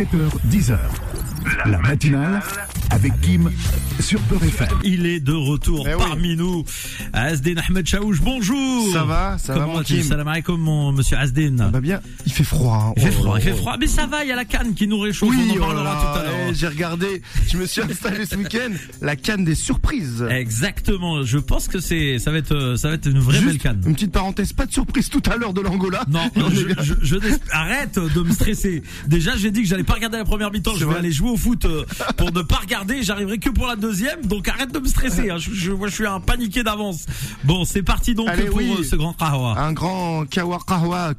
7h, 10h. La matinale avec Kim sur Peur FM. Il est de retour Eh oui. parmi nous. Asdin Ahmed Chaouch, bonjour. Ça va, ça va, Comment mon vas-tu Kim Salam alaikum, mon monsieur Asdin. Bah bien, il fait froid. hein. il fait Oh, froid, il fait oh, froid. Mais ça va, il y a la canne qui nous réchauffe. Oui, on en oh parlera là tout à là, l'heure. eh, J'ai regardé, je me suis installé ce week-end, la canne des surprises. Exactement. Je pense que c'est, ça va être, euh, ça va être une vraie Juste belle canne. Une petite parenthèse, pas de surprise tout à l'heure de l'Angola. Non, je, je- arrête de me stresser. Déjà, j'ai dit que j'allais pas regarder la première mi-temps. Je vais vrai aller jouer au foot euh, pour ne pas regarder. J'arriverai que pour la deuxième. Donc arrête de me stresser. hein. Je, je, moi, je suis un paniqué d'avance. Bon, c'est parti donc Allez, pour oui. euh, ce grand. Un grand kawa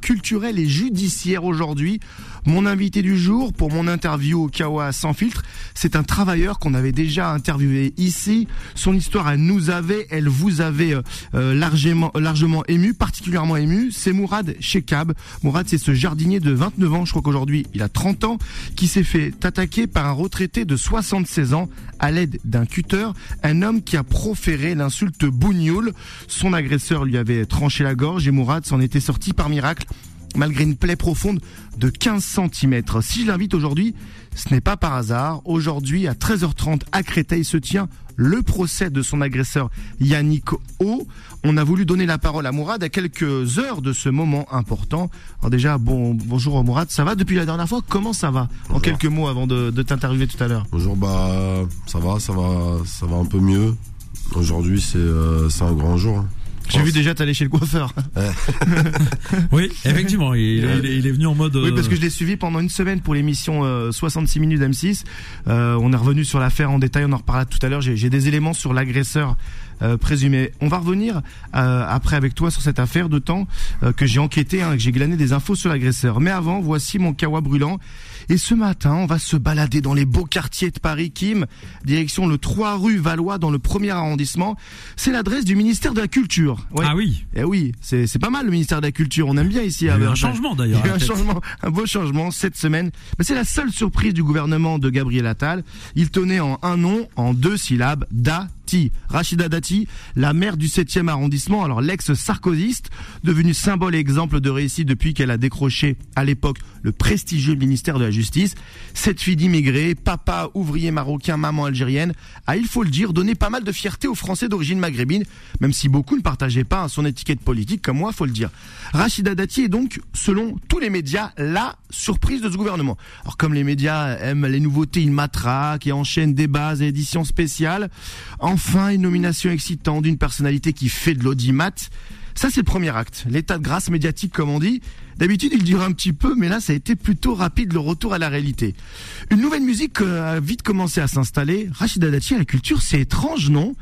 culturel et judiciaire aujourd'hui. Mon invité du jour pour mon interview au Kawa sans filtre, c'est un travailleur qu'on avait déjà interviewé ici. Son histoire, elle nous avait, elle vous avait euh, euh, largement, largement ému, particulièrement ému. C'est Mourad Shekab. Mourad, c'est ce jardinier de 29 ans, je crois qu'aujourd'hui il a 30 ans, qui s'est fait attaquer par un retraité de 76 ans à l'aide d'un cutter, un homme qui a proféré l'insulte bougnoule. Son agresseur lui avait tranché la gorge et Mourad s'en était sorti par miracle malgré une plaie profonde de 15 cm. Si je l'invite aujourd'hui, ce n'est pas par hasard. Aujourd'hui, à 13h30 à Créteil se tient le procès de son agresseur Yannick O. On a voulu donner la parole à Mourad à quelques heures de ce moment important. Alors déjà, bon, bonjour Mourad, ça va depuis la dernière fois? Comment ça va? En quelques mots avant de, de t'interviewer tout à l'heure. Bonjour, bah ça va, ça va, ça va un peu mieux. Aujourd'hui, c'est euh, c'est un grand jour. J'ai Oh, vu déjà t'aller chez le coiffeur. Oui, effectivement, il, il est- il est venu en mode. Oui, euh, parce que je l'ai suivi pendant une semaine pour l'émission euh, 66 minutes d'M6. Euh, on est revenu sur l'affaire en détail, on en reparlera tout à l'heure. J'ai j'ai des éléments sur l'agresseur euh, présumé. On va revenir euh, après avec toi sur cette affaire, d'autant euh, que j'ai enquêté, hein, que j'ai glané des infos sur l'agresseur. Mais avant, voici mon kawa brûlant. Et ce matin, on va se balader dans les beaux quartiers de Paris, Kim, direction le 3 rue Valois dans le premier arrondissement. C'est l'adresse du ministère de la Culture. Ouais. Ah oui. Eh oui, c'est pas mal le ministère de la Culture. On aime bien ici. Il y a eu un changement d'ailleurs. Il y a eu un changement, un beau changement cette semaine. Mais c'est la seule surprise du gouvernement de Gabriel Attal. Il tenait en un nom, en deux syllabes, Rachida Dati, la maire du 7e arrondissement, alors l'ex-sarkozyste, devenue symbole et exemple de réussite depuis qu'elle a décroché à l'époque le prestigieux ministère de la Justice. Cette fille d'immigrés, papa ouvrier marocain, maman algérienne, a, il faut le dire, donné pas mal de fierté aux Français d'origine maghrébine, même si beaucoup ne partageaient pas son étiquette politique, comme moi, faut le dire. Rachida Dati est donc, selon tous les médias, la surprise de ce gouvernement. Alors comme les médias aiment les nouveautés, ils matraquent et enchaînent débats et éditions spéciales. Enfin, une nomination excitante d'une personnalité qui fait de l'audimat. Ça, c'est le premier acte. L'état de grâce médiatique, comme on dit. D'habitude, il dure un petit peu, mais là, ça a été plutôt rapide le retour à la réalité. Une nouvelle musique euh, a vite commencé à s'installer. Rachida Dati la culture, c'est étrange, non?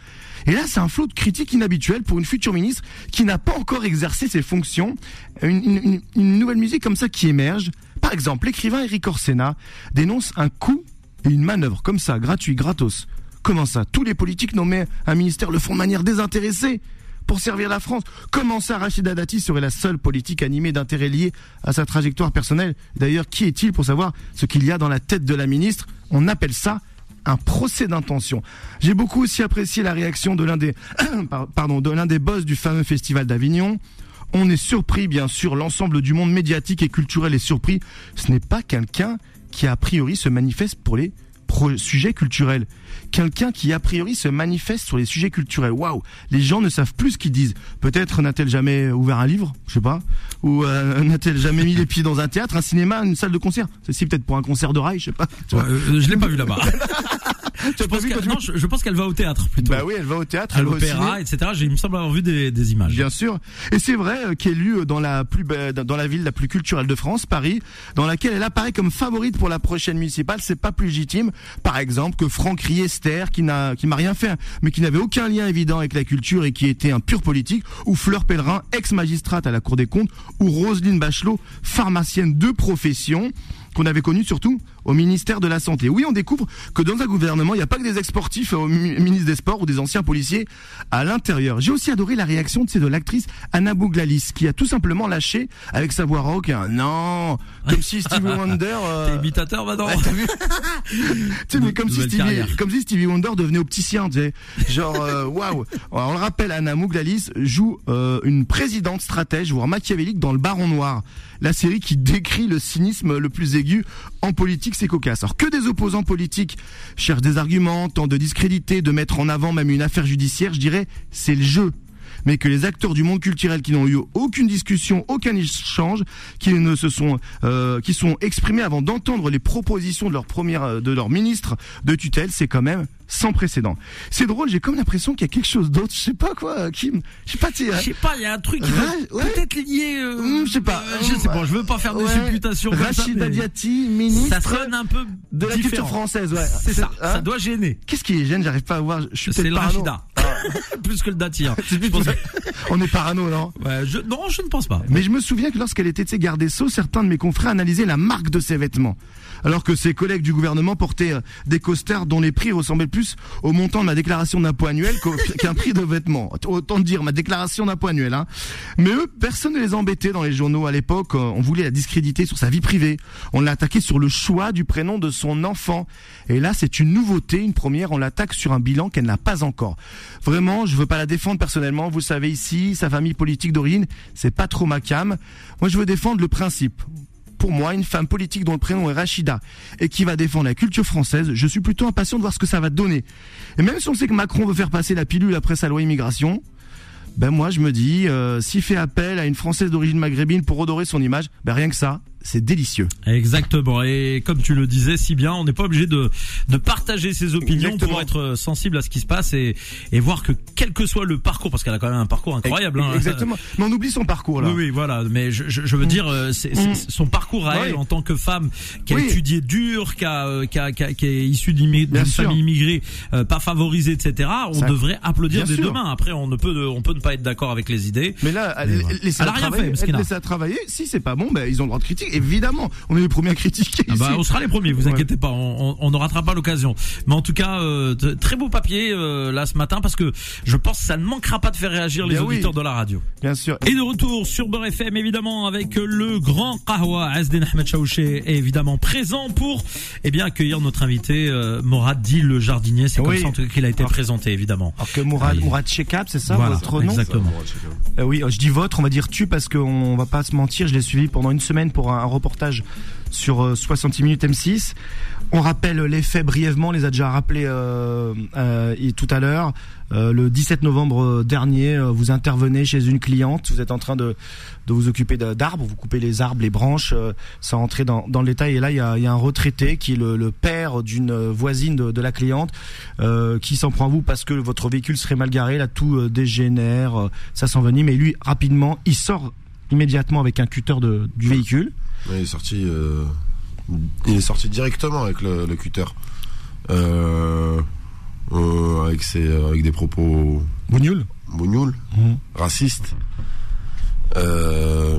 Et là, c'est un flot de critiques inhabituel pour une future ministre qui n'a pas encore exercé ses fonctions. Une- une nouvelle musique comme ça qui émerge. Par exemple, l'écrivain Eric Orsena dénonce un coup et une manœuvre comme ça, gratuit, gratos. Comment ça Tous les politiques nommés à un ministère le font de manière désintéressée pour servir la France. Comment ça, Rachida Dati serait la seule politique animée d'intérêts liés à sa trajectoire personnelle D'ailleurs, qui est-il pour savoir ce qu'il y a dans la tête de la ministre On appelle ça un procès d'intention. J'ai beaucoup aussi apprécié la réaction de l'un des, par- pardon, de l'un des boss du fameux festival d'Avignon. On est surpris, bien sûr, l'ensemble du monde médiatique et culturel est surpris. Ce n'est pas quelqu'un qui, a priori, se manifeste pour les sujets culturels. Quelqu'un qui, a priori, se manifeste sur les sujets culturels. Waouh Les gens ne savent plus ce qu'ils disent. Peut-être n'a-t-elle jamais ouvert un livre, je sais pas. Ou euh, n'a-t-elle jamais mis les pieds dans un théâtre, un cinéma, une salle de concert? Ceci peut-être pour un concert de rail, je sais pas. Ouais, euh, je l'ai pas vu là-bas. Je pense vu qu'elle- quand tu- non, je, je pense qu'elle va au théâtre plutôt. Bah oui, elle va au théâtre, à l'opéra, etc. Il me semble avoir vu des, des images. Bien sûr. Et c'est vrai euh, qu'elle est dans la plus dans la ville la plus culturelle de France, Paris, dans laquelle elle apparaît comme favorite pour la prochaine municipale. C'est pas plus légitime, par exemple, que Franck Riester, qui n'a rien fait, mais qui n'avait aucun lien évident avec la culture et qui était un pur politique, ou Fleur Pellerin, ex-magistrate à la Cour des comptes, ou Roselyne Bachelot, pharmacienne de profession qu'on avait connue surtout au ministère de la Santé. Oui, on découvre que dans un gouvernement, il n'y a pas que des ex-sportifs au mi- ministre des Sports ou des anciens policiers à l'intérieur. J'ai aussi adoré la réaction sais, de l'actrice Anna Bouglalis, qui a tout simplement lâché avec sa voix rock un non, comme si Stevie Wonder... euh, T'es imitateur Tu mais comme si, Stevie, comme si Stevie Wonder devenait opticien, tu sais. Genre, euh, waouh. On le rappelle, Anna Mouglalis joue euh, une présidente stratège, voire machiavélique dans Le Baron Noir, la série qui décrit le cynisme le plus aigus. En politique, Alors que des opposants politiques cherchent des arguments, tentent de discréditer, de mettre en avant même une affaire judiciaire, je dirais, c'est le jeu mais que les acteurs du monde culturel qui n'ont eu aucune discussion, aucun échange, qui ne se sont, euh, qui sont exprimés avant d'entendre les propositions de leur première, euh, de leur ministre de tutelle, c'est quand même sans précédent. C'est drôle, j'ai comme l'impression qu'il y a quelque chose d'autre. Je sais pas quoi, Kim. Je sais pas, tu Je sais pas, il y a un truc qui Ouais, peut-être lié. euh, Hum, je sais pas. euh, je sais pas. Je veux pas faire des Ouais. supputations. comme ça, Rachida Diati, ministre Ça sonne un peu de la culture française, ouais. C'est ça. hein Ça doit gêner. Qu'est-ce qui est gêne J'arrive pas à voir. Je suis C'est peut-être le parano. Rachida. Plus que le Dati. C'est Je pense- On est parano, non? Ouais, je- Non, je ne pense pas. Mais je me souviens que lorsqu'elle était garde des Sceaux, certains de mes confrères analysaient la marque de ses vêtements. Alors que ses collègues du gouvernement portaient euh, des costards dont les prix ressemblaient plus au montant de ma déclaration d'impôt annuel qu'un prix de vêtements. Autant dire ma déclaration d'impôt annuel. Hein. Mais eux, personne ne les embêtait dans les journaux à l'époque. Euh, On voulait la discréditer sur sa vie privée. On l'a attaqué sur le choix du prénom de son enfant. Et là, c'est une nouveauté, une première. On l'attaque sur un bilan qu'elle n'a pas encore. Vraiment, je veux pas la défendre personnellement. Vous le savez ici, sa famille politique d'origine, c'est pas trop ma cam. Moi, je veux défendre le principe. Pour moi, une femme politique dont le prénom est Rachida et qui va défendre la culture française, je suis plutôt impatient de voir ce que ça va donner. Et même si on sait que Macron veut faire passer la pilule après sa loi immigration, ben moi je me dis, euh, s'il fait appel à une Française d'origine maghrébine pour redorer son image, ben rien que ça, c'est délicieux. Exactement. Et comme tu le disais si bien, on n'est pas obligé de, de partager ses opinions Exactement. pour être sensible à ce qui se passe et, et voir que quel que soit le parcours, parce qu'elle a quand même un parcours incroyable. hein. Exactement. Mais on oublie son parcours là. Oui, oui, voilà. Mais je, je, je veux dire, euh, c'est Mm. son parcours à elle en tant que femme qui a Oui. étudié dur, qui, a, euh, qui, a- qui, a- qui est issue d'une famille immigrée, euh, pas favorisée, etc. On Ça- devrait applaudir Bien dès sûr. demain. Après, on ne peut, on peut ne pas être d'accord avec les idées. Mais là, elle, voilà. laissez Elle a rien travailler. fait, Mskina. laissez la travailler. Si c'est pas bon, ben ils ont le droit de critiquer. Évidemment, on est les premiers à critiquer Ah bah, on sera les premiers, vous Ouais. inquiétez pas, on, on, on ne ratera pas l'occasion. Mais en tout cas, euh, très beau papier euh, là ce matin parce que je pense que ça ne manquera pas de faire réagir les oui. auditeurs de la radio. Bien sûr. Et de retour sur Beurre FM, évidemment, avec le grand Kahwa, Asden Ahmed Chaouché est évidemment présent pour eh bien accueillir notre invité euh, Morad Di le jardinier. C'est comme Oui. ça tout cas qu'il a été présenté, évidemment. Alors que Mourad, Allez. Mourad Chekab, c'est ça Voilà, votre nom exactement. Euh, Oui, je dis votre, on va dire tu parce qu'on va pas se mentir, je l'ai suivi pendant une semaine pour un, un reportage sur euh, 66 minutes M6. On rappelle les faits brièvement, on les a déjà rappelés euh, euh, tout à l'heure. Euh, le 17 novembre dernier, euh, vous intervenez chez une cliente, vous êtes en train de, vous occuper d'arbres, vous coupez les arbres, les branches, euh, sans rentrer dans, dans le détail. Et là, il y a, un retraité qui est le, père d'une voisine de, la cliente euh, qui s'en prend à vous parce que votre véhicule serait mal garé, là tout euh, dégénère, euh, ça s'envenime. Et lui, rapidement, il sort immédiatement avec un cutter du véhicule. Ouais, il est sorti. euh, il est sorti directement avec le, le cutter. Euh, euh, avec ses, avec des propos Bougnoul bougnoules, Mhm. racistes. Euh,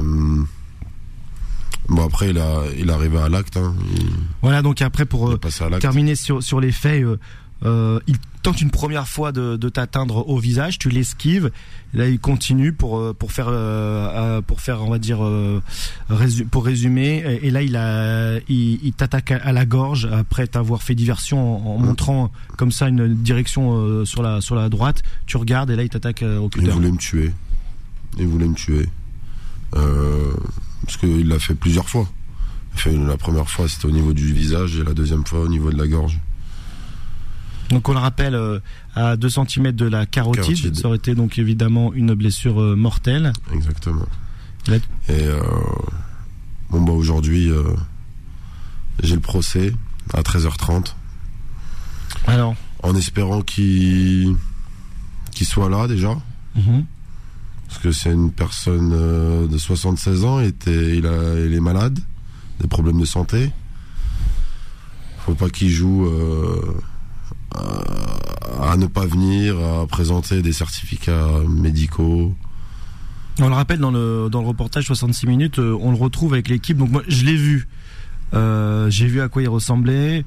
bon après il a il est arrivé à l'acte. Hein. Il, Voilà, donc après pour euh, terminer sur, sur les faits, euh, euh, il tente une première fois de, de t'atteindre au visage, tu l'esquives, là il continue pour euh, pour faire euh, pour faire on va dire euh, pour résumer et, là il a il, il t'attaque à, la gorge après t'avoir fait diversion en, en Mhm. montrant comme ça une direction sur la sur la droite, tu regardes et là il t'attaque au Il cutter. voulait me tuer. Il voulait me tuer. Parce qu'il l'a fait plusieurs fois. Il fait la première fois c'était au niveau du visage et la deuxième fois au niveau de la gorge. Donc on le rappelle euh, à 2 cm de la carotide, Carotide. ça aurait été donc évidemment une blessure euh, mortelle. Exactement. Là- Et euh, bon bah aujourd'hui j'ai le procès à 13h30 Alors, en espérant qu'il soit là déjà mhm. parce que c'est une personne de 76 ans il était il a il est malade des problèmes de santé faut pas qu'il joue euh, à, à ne pas venir à présenter des certificats médicaux On le rappelle dans le dans le reportage 66 minutes, euh, on le retrouve avec l'équipe. Donc moi je l'ai vu, Euh, j'ai vu à quoi il ressemblait.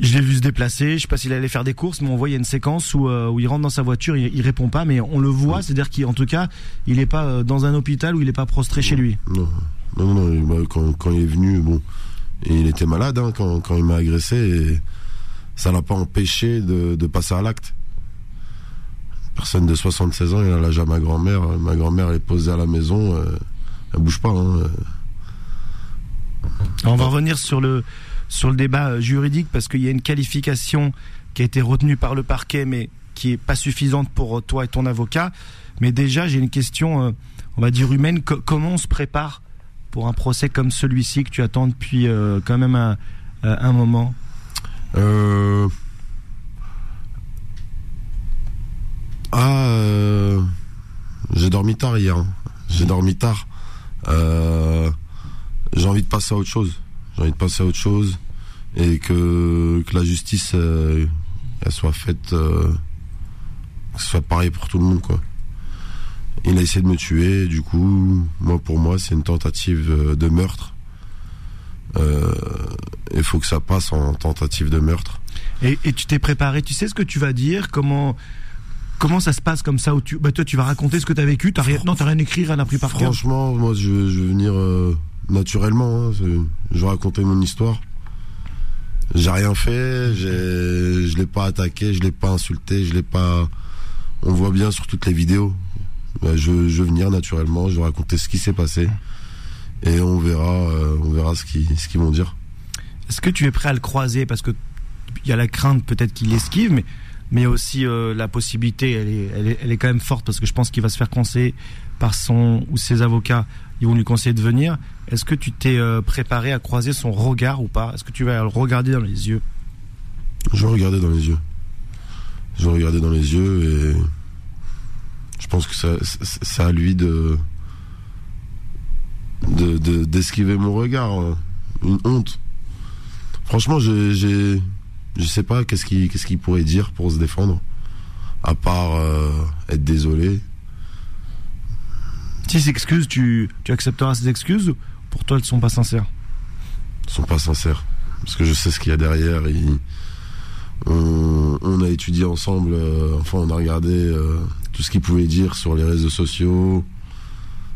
Je l'ai vu se déplacer. Je sais pas s'il allait faire des courses, mais on voit il y a une séquence où euh, où il rentre dans sa voiture, il, il répond pas, mais on le voit, c'est-à-dire qu'en tout cas il est pas euh, dans un hôpital où il est pas prostré chez lui. Non, non, non. bah, quand, quand il est venu, bon, il était malade hein, quand, quand il m'a agressé et ça l'a pas empêché de, de passer à l'acte. Personne de 76 ans, il a l'âge à ma grand-mère. Ma grand-mère est posée à la maison, euh, elle bouge pas. Hein, On va revenir sur le débat euh, juridique parce qu'il y a une qualification qui a été retenue par le parquet, mais qui est pas suffisante pour euh, toi et ton avocat. Mais déjà, j'ai une question, on va dire humaine. Co- comment on se prépare pour un procès comme celui-ci que tu attends depuis quand même un moment? Euh... Ah, euh, j'ai dormi tard hier. hein. J'ai dormi tard. Euh, J'ai envie de passer à autre chose. J'ai envie de passer à autre chose et que, la justice euh, elle soit faite, euh, que ce soit pareil pour tout le monde quoi. Il a essayé de me tuer, du coup, moi pour moi c'est une tentative de meurtre. Euh, il faut que ça passe en tentative de meurtre. et, et tu t'es préparé, tu sais ce que tu vas dire Comment comment ça se passe comme ça où tu, bah toi tu vas raconter ce que tu as vécu T'as rien, non, t'as rien écrit, rien appris par cœur. Franchement, moi, je, je vais venir euh, naturellement. hein, je vais raconter mon histoire. J'ai rien fait, j'ai, je l'ai pas attaqué, je l'ai pas insulté, je l'ai pas. On voit bien sur toutes les vidéos. Ouais, je, je vais venir naturellement, je vais raconter ce qui s'est passé et on verra, euh, on verra ce qu'ils, ce qu'ils vont dire. Est-ce que tu es prêt à le croiser? Parce que il y a la crainte peut-être qu'il esquive, mais mais aussi euh, la possibilité, elle est, elle, est, elle est quand même forte parce que je pense qu'il va se faire conseiller par son ou ses avocats. Ils vont lui conseiller de venir. Est-ce que tu t'es euh, préparé à croiser son regard ou pas? Est-ce que tu vas le regarder dans les yeux? Je vais regarder dans les yeux. Je vais regarder dans les yeux et je pense que c'est à lui de de- de- d'esquiver mon regard. hein. Une honte. Franchement, je je sais pas qu'est-ce qu'il pourrait dire pour se défendre, à part euh, être désolé. Si s'excuse, tu, tu accepteras ses excuses ou pour toi elles sont pas sincères? Ils sont pas sincères parce que je sais ce qu'il y a derrière. Il- on, on a étudié ensemble, euh, enfin on a regardé euh, tout ce qu'il pouvait dire sur les réseaux sociaux.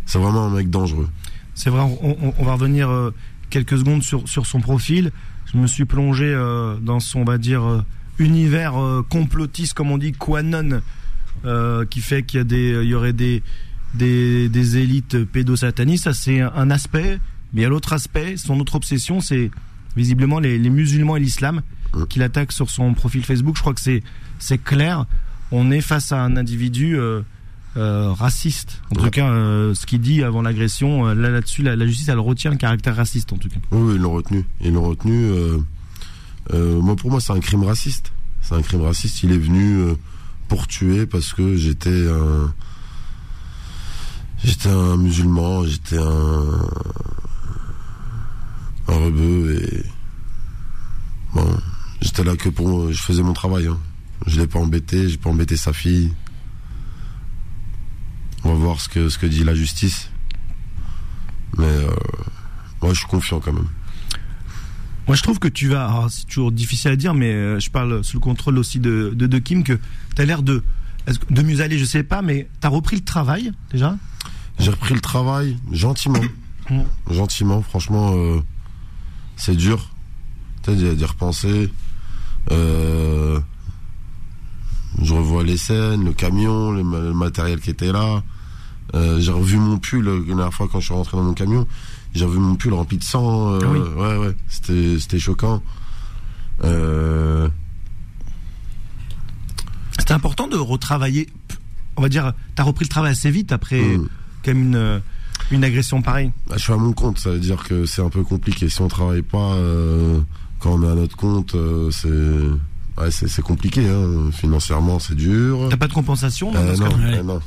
C'est vraiment un mec dangereux. C'est vrai, on, on- on va revenir euh, quelques secondes sur, sur son profil. Je me suis plongé euh, dans son, on va dire, euh, univers complotiste, comme on dit, Quanon, qui fait qu'il y, a des, il y aurait des, des, des élites pédosatanistes. Ça, c'est un, aspect. Mais il y a l'autre aspect, son autre obsession, c'est visiblement les, les musulmans et l'islam Mm. qu'il attaque sur son profil Facebook. Je crois que c'est c'est clair. On est face à un individu euh, euh, raciste. En tout cas, euh, ce qu'il dit avant l'agression, euh, là là-dessus, la, la justice elle retient le caractère raciste en tout cas. Oui, oui, ils l'ont retenu. Ils l'ont retenu. moi, pour moi, c'est un crime raciste. C'est un crime raciste. Il est venu pour tuer parce que j'étais un. J'étais un musulman, j'étais un. Un rebeu et. Bon, j'étais là que pour. Je faisais mon travail. Hein. Je l'ai pas embêté, j'ai pas embêté sa fille. Voir ce que, ce que dit la justice. Mais. Euh, moi, je suis confiant quand même. Moi, je trouve que tu vas. alors, C'est toujours difficile à dire, mais euh, je parle sous le contrôle aussi de de, de Kim que tu as l'air de de mieux aller, je sais pas, mais tu as repris le travail déjà? J'ai repris le travail gentiment. Mm. gentiment, franchement, euh, c'est dur. Tu sais, d'y- repenser. Euh, je revois les scènes, le camion, le matériel qui était là. Euh, j'ai revu mon pull la dernière fois quand je suis rentré dans mon camion. J'ai revu mon pull rempli de sang. euh, Ah oui. Ouais, ouais, c'était, c'était choquant. Euh, C'était important de retravailler. On va dire, tu as repris le travail assez vite après Mm. quand même une une agression pareille. Bah, je suis à mon compte, ça veut dire que c'est un peu compliqué. Si on travaille pas, euh, quand on est à notre compte, euh, c'est ouais, c'est c'est compliqué. Hein. Financièrement, c'est dur. T'as pas de compensation non, Euh, dans ce non, cas-là? Ouais. euh, non,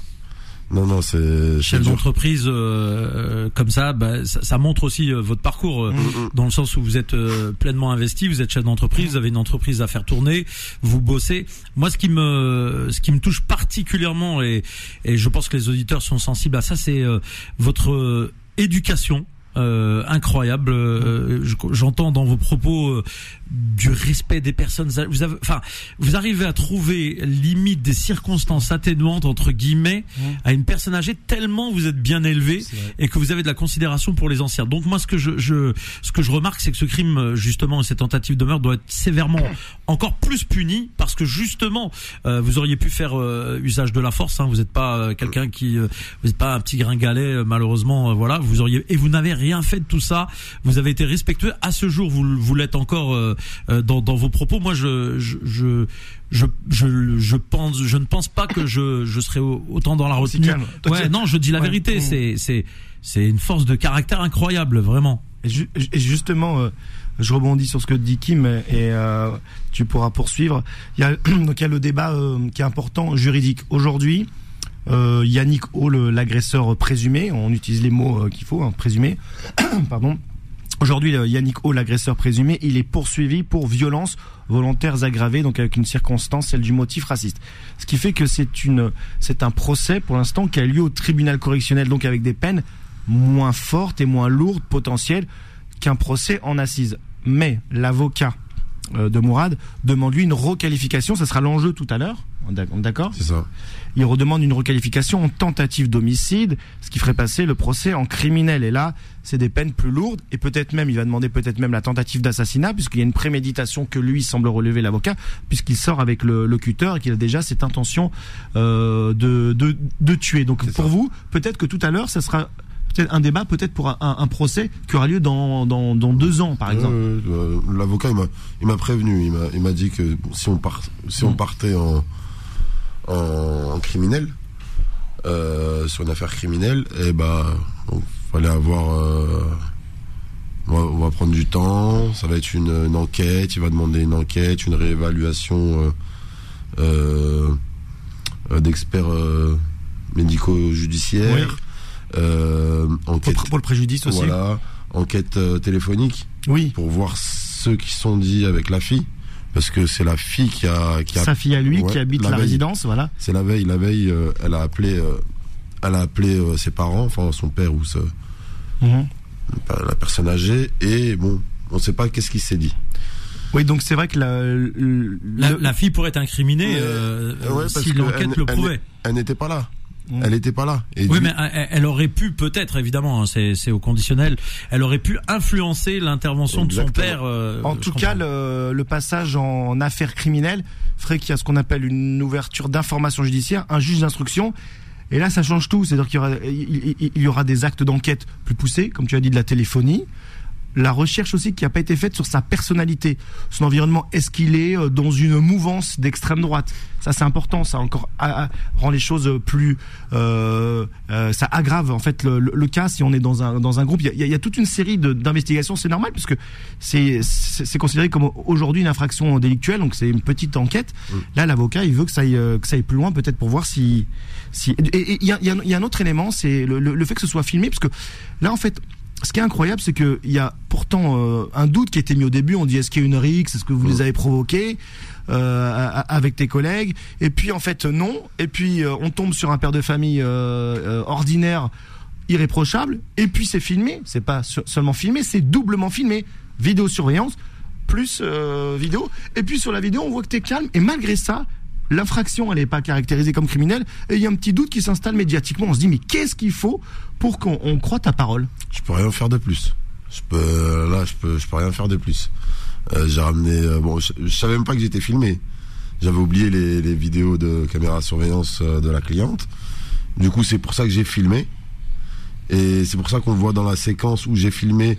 non, non, c'est Chef d'entreprise euh, euh, comme ça, bah, ça, ça montre aussi euh, votre parcours euh, Mm, dans le sens où vous êtes euh, pleinement investi, vous êtes chef d'entreprise, vous avez une entreprise à faire tourner, vous bossez. Moi, ce qui me ce qui me touche particulièrement et et je pense que les auditeurs sont sensibles à ça, c'est euh, votre euh, éducation. Euh, incroyable. Euh, je- J'entends dans vos propos euh, du respect des personnes. Vous avez, enfin, vous arrivez à trouver limite des circonstances atténuantes entre guillemets à une personne âgée tellement vous êtes bien élevé et que vous avez de la considération pour les anciens. Donc moi, ce que je, je ce que je remarque, c'est que ce crime justement, cette tentative de meurtre doit être sévèrement encore plus puni parce que justement, euh, vous auriez pu faire euh, usage de la force. Hein, vous n'êtes pas euh, quelqu'un qui, vous n'êtes pas un petit gringalet malheureusement. voilà, vous auriez et vous n'avez rien rien fait de tout ça. Vous avez été respectueux. À ce jour, vous, vous l'êtes encore euh, euh, dans, dans vos propos. Moi, je, je, je, je, je, je pense, je ne pense pas que je, je serai au- autant dans la retenue. Ouais, non, je dis la Ouais. vérité. Mm. C'est, c'est, c'est une force de caractère incroyable, vraiment. Et, ju- et justement, euh, je rebondis sur ce que dit Kim et euh, tu pourras poursuivre. Il y a donc il y a le débat euh, qui est important juridique aujourd'hui. Euh, Yannick O, l'agresseur présumé, on utilise les mots euh, qu'il faut, hein, présumé. Pardon. Aujourd'hui, le Yannick O, l'agresseur présumé, il est poursuivi pour violence volontaires aggravées, donc avec une circonstance, celle du motif raciste. Ce qui fait que c'est une, c'est un procès pour l'instant qui a lieu au tribunal correctionnel, donc avec des peines moins fortes et moins lourdes potentielles qu'un procès en assise. Mais l'avocat euh, de Mourad demande lui une requalification, ça sera l'enjeu tout à l'heure. D'ac- D'accord C'est ça. Il redemande une requalification en tentative d'homicide, ce qui ferait passer le procès en criminel. Et là, c'est des peines plus lourdes. Et peut-être même, il va demander peut-être même la tentative d'assassinat, puisqu'il y a une préméditation que lui semble relever l'avocat, puisqu'il sort avec le locuteur et qu'il a déjà cette intention euh, de, de, de tuer. Donc pour ça. vous, peut-être que tout à l'heure, ça sera un débat, peut-être pour un, procès qui aura lieu dans, dans, dans deux ans, par exemple. Euh, euh, L'avocat, il m'a, prévenu. Il m'a, il m'a dit que si on part, si on Mm. partait en, en, en criminel, euh, sur une affaire criminelle, et ben, il fallait avoir. euh, on, va, on va prendre du temps. Ça va être une, une enquête. Il va demander une enquête, une réévaluation euh, d'experts médico-judiciaires. Euh, Pour, enquête, pour le préjudice aussi. voilà, enquête téléphonique Oui. pour voir ceux qui sont dit avec la fille parce que c'est la fille qui a qui a Sa fille à lui Ouais, qui habite la la, veille. résidence, voilà. c'est la veille la veille euh, elle a appelé euh, elle a appelé euh, ses parents enfin son père ou sa- Mhm. la personne âgée et bon on sait pas qu'est-ce qui s'est dit Oui, donc c'est vrai que la, le- La, le- la fille pourrait être incriminée Mais, euh, ouais, parce si l'enquête le elle- prouvait. elle n'était pas là Mm. elle n'était pas là et Oui, du- mais elle, elle aurait pu peut-être, évidemment, hein, c'est c'est au conditionnel. Elle aurait pu influencer l'intervention de son père. euh, En tout comprends. cas, le, le passage en affaire criminelle ferait qu'il y a ce qu'on appelle une ouverture d'information judiciaire, un juge d'instruction. Et là, ça change tout. C'est-à-dire qu'il y aura, il, il- il y aura des actes d'enquête plus poussés, comme tu as dit, de la téléphonie. La recherche aussi qui n'a pas été faite sur sa personnalité, son environnement. Est-ce qu'il est euh, dans une mouvance d'extrême droite? Ça, c'est important. Ça encore rend les choses plus. euh, euh, ça aggrave en fait le, le- le cas si on est dans un dans un groupe. Il y a, il y toute une série d'investigations. C'est normal puisque c'est c'est considéré comme aujourd'hui une infraction délictuelle. Donc c'est une petite enquête. Là, l'avocat, il veut que ça aille euh, que ça aille plus loin, peut-être pour voir si si. Et il y a, il y a- il y a un autre élément, c'est le fait que ce soit filmé, parce que là, en fait. Ce qui est incroyable, c'est qu'il y a pourtant euh, un doute qui a été mis au début. On dit est-ce qu'il y a une rixe? Est-ce que vous les avez provoqués euh, avec tes collègues? Et puis en fait non. Et puis euh, on tombe sur un père de famille euh, euh, ordinaire, irréprochable. Et puis c'est filmé. C'est pas se- seulement filmé, c'est doublement filmé. Vidéosurveillance plus euh, vidéo. Et puis sur la vidéo, on voit que t'es calme. Et malgré ça, l'infraction, elle n'est pas caractérisée comme criminelle. Et il y a un petit doute qui s'installe médiatiquement. On se dit, mais qu'est-ce qu'il faut pour qu'on on croit ta parole? Je peux rien faire de plus. Je peux là je peux je peux rien faire de plus. Euh, j'ai ramené euh, bon je, je savais même pas que j'étais filmé. J'avais oublié les, vidéos de caméra surveillance euh, de la cliente. Du coup c'est pour ça que j'ai filmé. Et c'est pour ça qu'on voit dans la séquence où j'ai filmé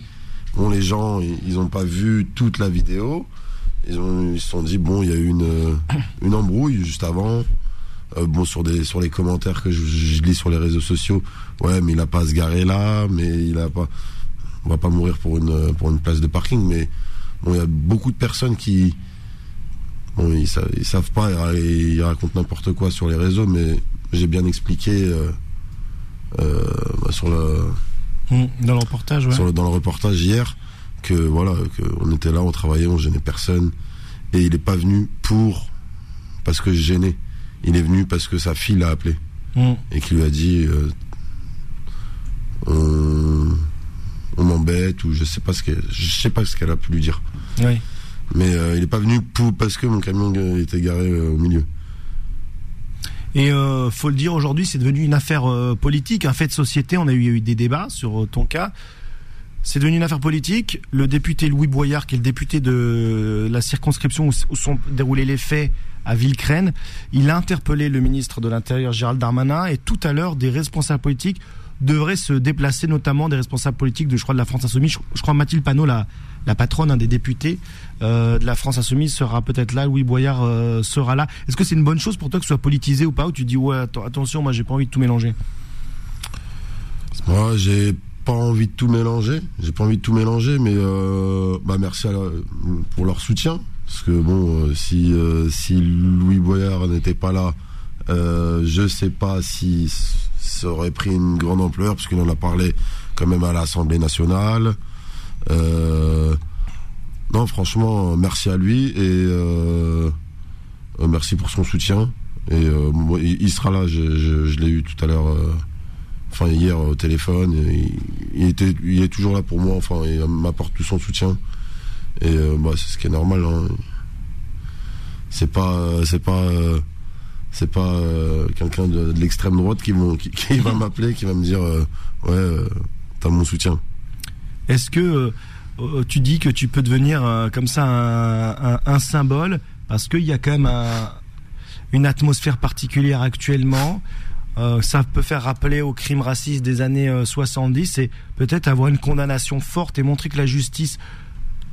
bon les gens ils, ils ont pas vu toute la vidéo ils ont ils se sont dit bon il y a eu une euh, une embrouille juste avant Euh, bon sur des sur les commentaires que je, je lis sur les réseaux sociaux ouais mais il a pas à se garer là mais il a pas on va pas mourir pour une pour une place de parking mais bon il y a beaucoup de personnes qui bon ils, sa- ils savent pas ils, ils racontent n'importe quoi sur les réseaux mais j'ai bien expliqué euh, euh, bah, sur le Dans le reportage, ouais. sur le- dans le reportage hier que voilà que on était là on travaillait on gênait personne et il est pas venu pour parce que je gênais il est venu parce que sa fille l'a appelé Mm. et qui lui a dit euh, on, on m'embête ou je sais pas ce qu'elle je sais pas ce qu'elle a pu lui dire Oui. mais euh, il est pas venu pour parce que mon camion était garé euh, au milieu Et faut le dire aujourd'hui, c'est devenu une affaire politique, un fait de société. On a eu, eu des débats sur ton cas. C'est devenu une affaire politique. Le député Louis Boyard, qui est le député de la circonscription où, sont déroulés les faits à Villecrène, il a interpellé le ministre de l'Intérieur Gérald Darmanin et tout à l'heure des responsables politiques devraient se déplacer, notamment des responsables politiques de, de la France Insoumise. Je, crois Mathilde Panot, la, patronne, des députés euh, de la France Insoumise, sera peut-être là. Louis Boyard euh, sera là. Est-ce que c'est une bonne chose pour toi que ce soit politisé ou pas Ou tu dis ouais, atten- attention, moi j'ai pas envie de tout mélanger? Moi, j'ai pas envie de tout mélanger. J'ai pas envie de tout mélanger, mais euh, bah merci pour leur soutien. Parce que bon, euh, si euh, si Louis Boyard n'était pas là, je sais pas si ça aurait pris une grande ampleur, parce qu'il en a parlé quand même à l'Assemblée nationale. Non, franchement, merci à lui et merci pour son soutien. Et il sera là. Je l'ai eu tout à l'heure. Euh, enfin hier au téléphone, il, était, il est toujours là pour moi. Enfin, il m'apporte tout son soutien. Et euh, bah, c'est ce qui est normal. Hein. C'est pas, euh, c'est pas, euh, c'est pas euh, quelqu'un de, l'extrême droite qui, qui, va m'appeler, qui va me dire, euh, ouais, euh, t'as mon soutien. Est-ce que euh, euh, tu dis que tu peux devenir euh, comme ça un, symbole? Parce qu'il y a quand même un- une atmosphère particulière actuellement. Euh, ça peut faire rappeler aux crimes racistes des années euh, 70 et peut-être avoir une condamnation forte et montrer que la justice,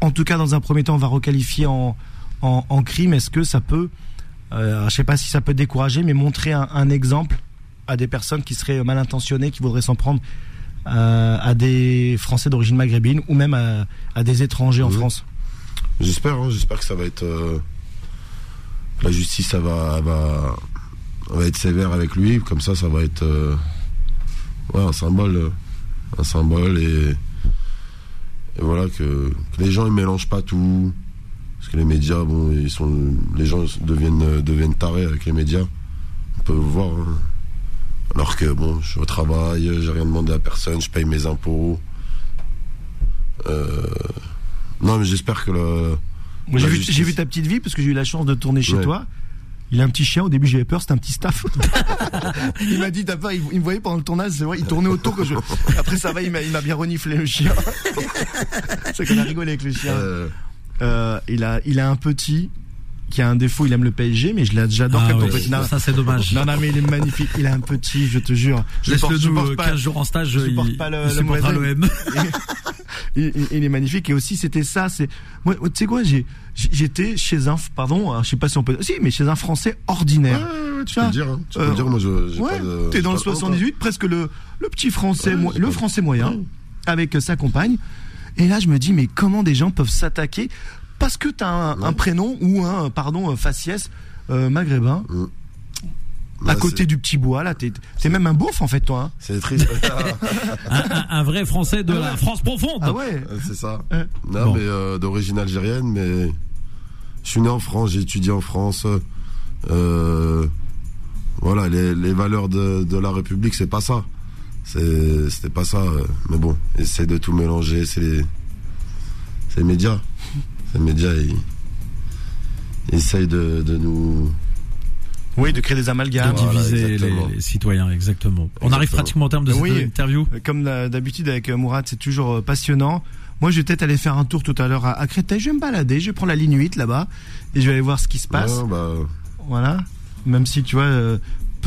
en tout cas dans un premier temps, va requalifier en, en, en crime. Est-ce que ça peut, euh, je sais pas si ça peut décourager, mais montrer un, un exemple à des personnes qui seraient mal intentionnées, qui voudraient s'en prendre euh, à des Français d'origine maghrébine ou même à, à des étrangers en. France? J'espère, hein, j'espère que ça va être, euh, la justice, ça va, va, va être sévère avec lui. Comme ça, ça va être, euh, ouais, un symbole, euh, un symbole et, et voilà que, que les gens ils mélangent pas tout. Parce que les médias, bon, ils sont, les gens deviennent, euh, deviennent tarés avec les médias. On peut voir. hein. Alors que bon, je suis au travail, j'ai rien demandé à personne, je paye mes impôts. Euh, non, mais j'espère que le. Moi, J'ai vu, ta petite vie parce que j'ai eu la chance de tourner chez Ouais. toi. Il a un petit chien. Au début, j'avais peur. C'était un petit staff. il m'a dit, t'as. Il, il me voyait pendant le tournage. C'est vrai. Il tournait autour. Que je... Après, ça va. Il m'a, bien reniflé le chien. c'est qu'on a rigolé avec le chien. Euh, Euh, il a, il a un petit qui a un défaut. Il aime le PSG, mais je j'adore Ah oui, petit. Non, ça c'est dommage. non, non, mais il est magnifique. Il a un petit. Je te jure. Je Laisse-le porte- je nous porte euh, pas- 15 jours en stage, je il, supporte pas le- il le l'OM. il, est magnifique et aussi c'était ça c'est moi tu sais quoi j'ai j'étais chez un pardon alors, je sais pas si on peut si mais chez un français ordinaire ouais, ouais, tu peux le dire. hein. Tu peux euh, le dire, moi, je. ouais t'es dans le pas de honte, hein. 78 presque le le petit français Ouais, le français moyen avec sa compagne et là je me dis mais comment des gens peuvent s'attaquer? Parce que t'as un, un prénom ou un pardon faciès euh, maghrébin À côté c'est- du petit bois là t'es t'es même un beauf en fait toi hein. C'est triste. un, un- un vrai Français de la France profonde. ah ouais Ouais, c'est ça. Ouais. Non, Bon. mais euh, d'origine algérienne, mais je suis né en France, j'ai étudié en France. Euh, voilà, les, les valeurs de, de la République, c'est pas ça. C'est- C'était pas ça. euh, Mais bon, essaie de tout mélanger. C'est les, c'est les médias. C'est les médias, ils, ils essayent de, de nous. Oui de créer des de amalgames Voilà, diviser les, citoyens, exactement. On arrive pratiquement au terme de cette Oui. interview. Comme d'habitude avec euh, Mourad, c'est toujours euh, passionnant. Moi, je vais peut-être aller faire un tour tout à l'heure à, à Créteil. Je vais me balader, je vais prendre la ligne 8 là-bas et je vais aller voir ce qui se passe. Ouais, bah, Voilà. Même si, tu vois, euh,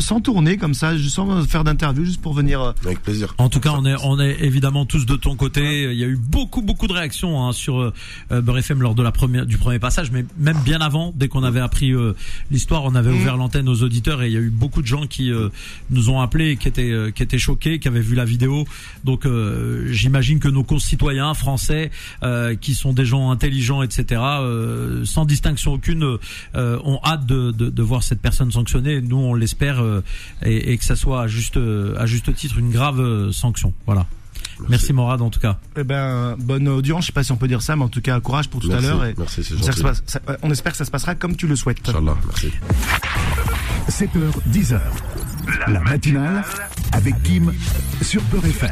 sans tourner comme ça, sans faire d'interview, juste pour venir... euh, avec plaisir. En tout cas, on est, on est évidemment tous de ton côté. Il y a eu beaucoup, beaucoup de réactions hein, sur euh, Beurre FM lors de la première, du premier passage, mais même bien avant, dès qu'on avait appris euh, l'histoire, on avait Mhm. ouvert l'antenne aux auditeurs et il y a eu beaucoup de gens qui euh, nous ont appelés, et qui étaient, euh, qui étaient choqués, qui avaient vu la vidéo. Donc, euh, j'imagine que nos concitoyens français, euh, qui sont des gens intelligents, etc., euh, sans distinction aucune, euh, ont hâte de, de, de voir cette personne sanctionnée. Nous, on l'espère euh, et, et que ça soit à juste, à juste titre une grave euh, sanction. Voilà. Merci, Morad en tout cas. eh ben, bonne audience, je sais pas si on peut dire ça, mais en tout cas, courage pour tout Merci, à l'heure. et merci, c'est on espère, que gentil. ça passe- ça- on espère que ça se passera comme tu le souhaites. Inch'Allah, merci. 7h, 10h. La matinale avec Kim sur Peur FM.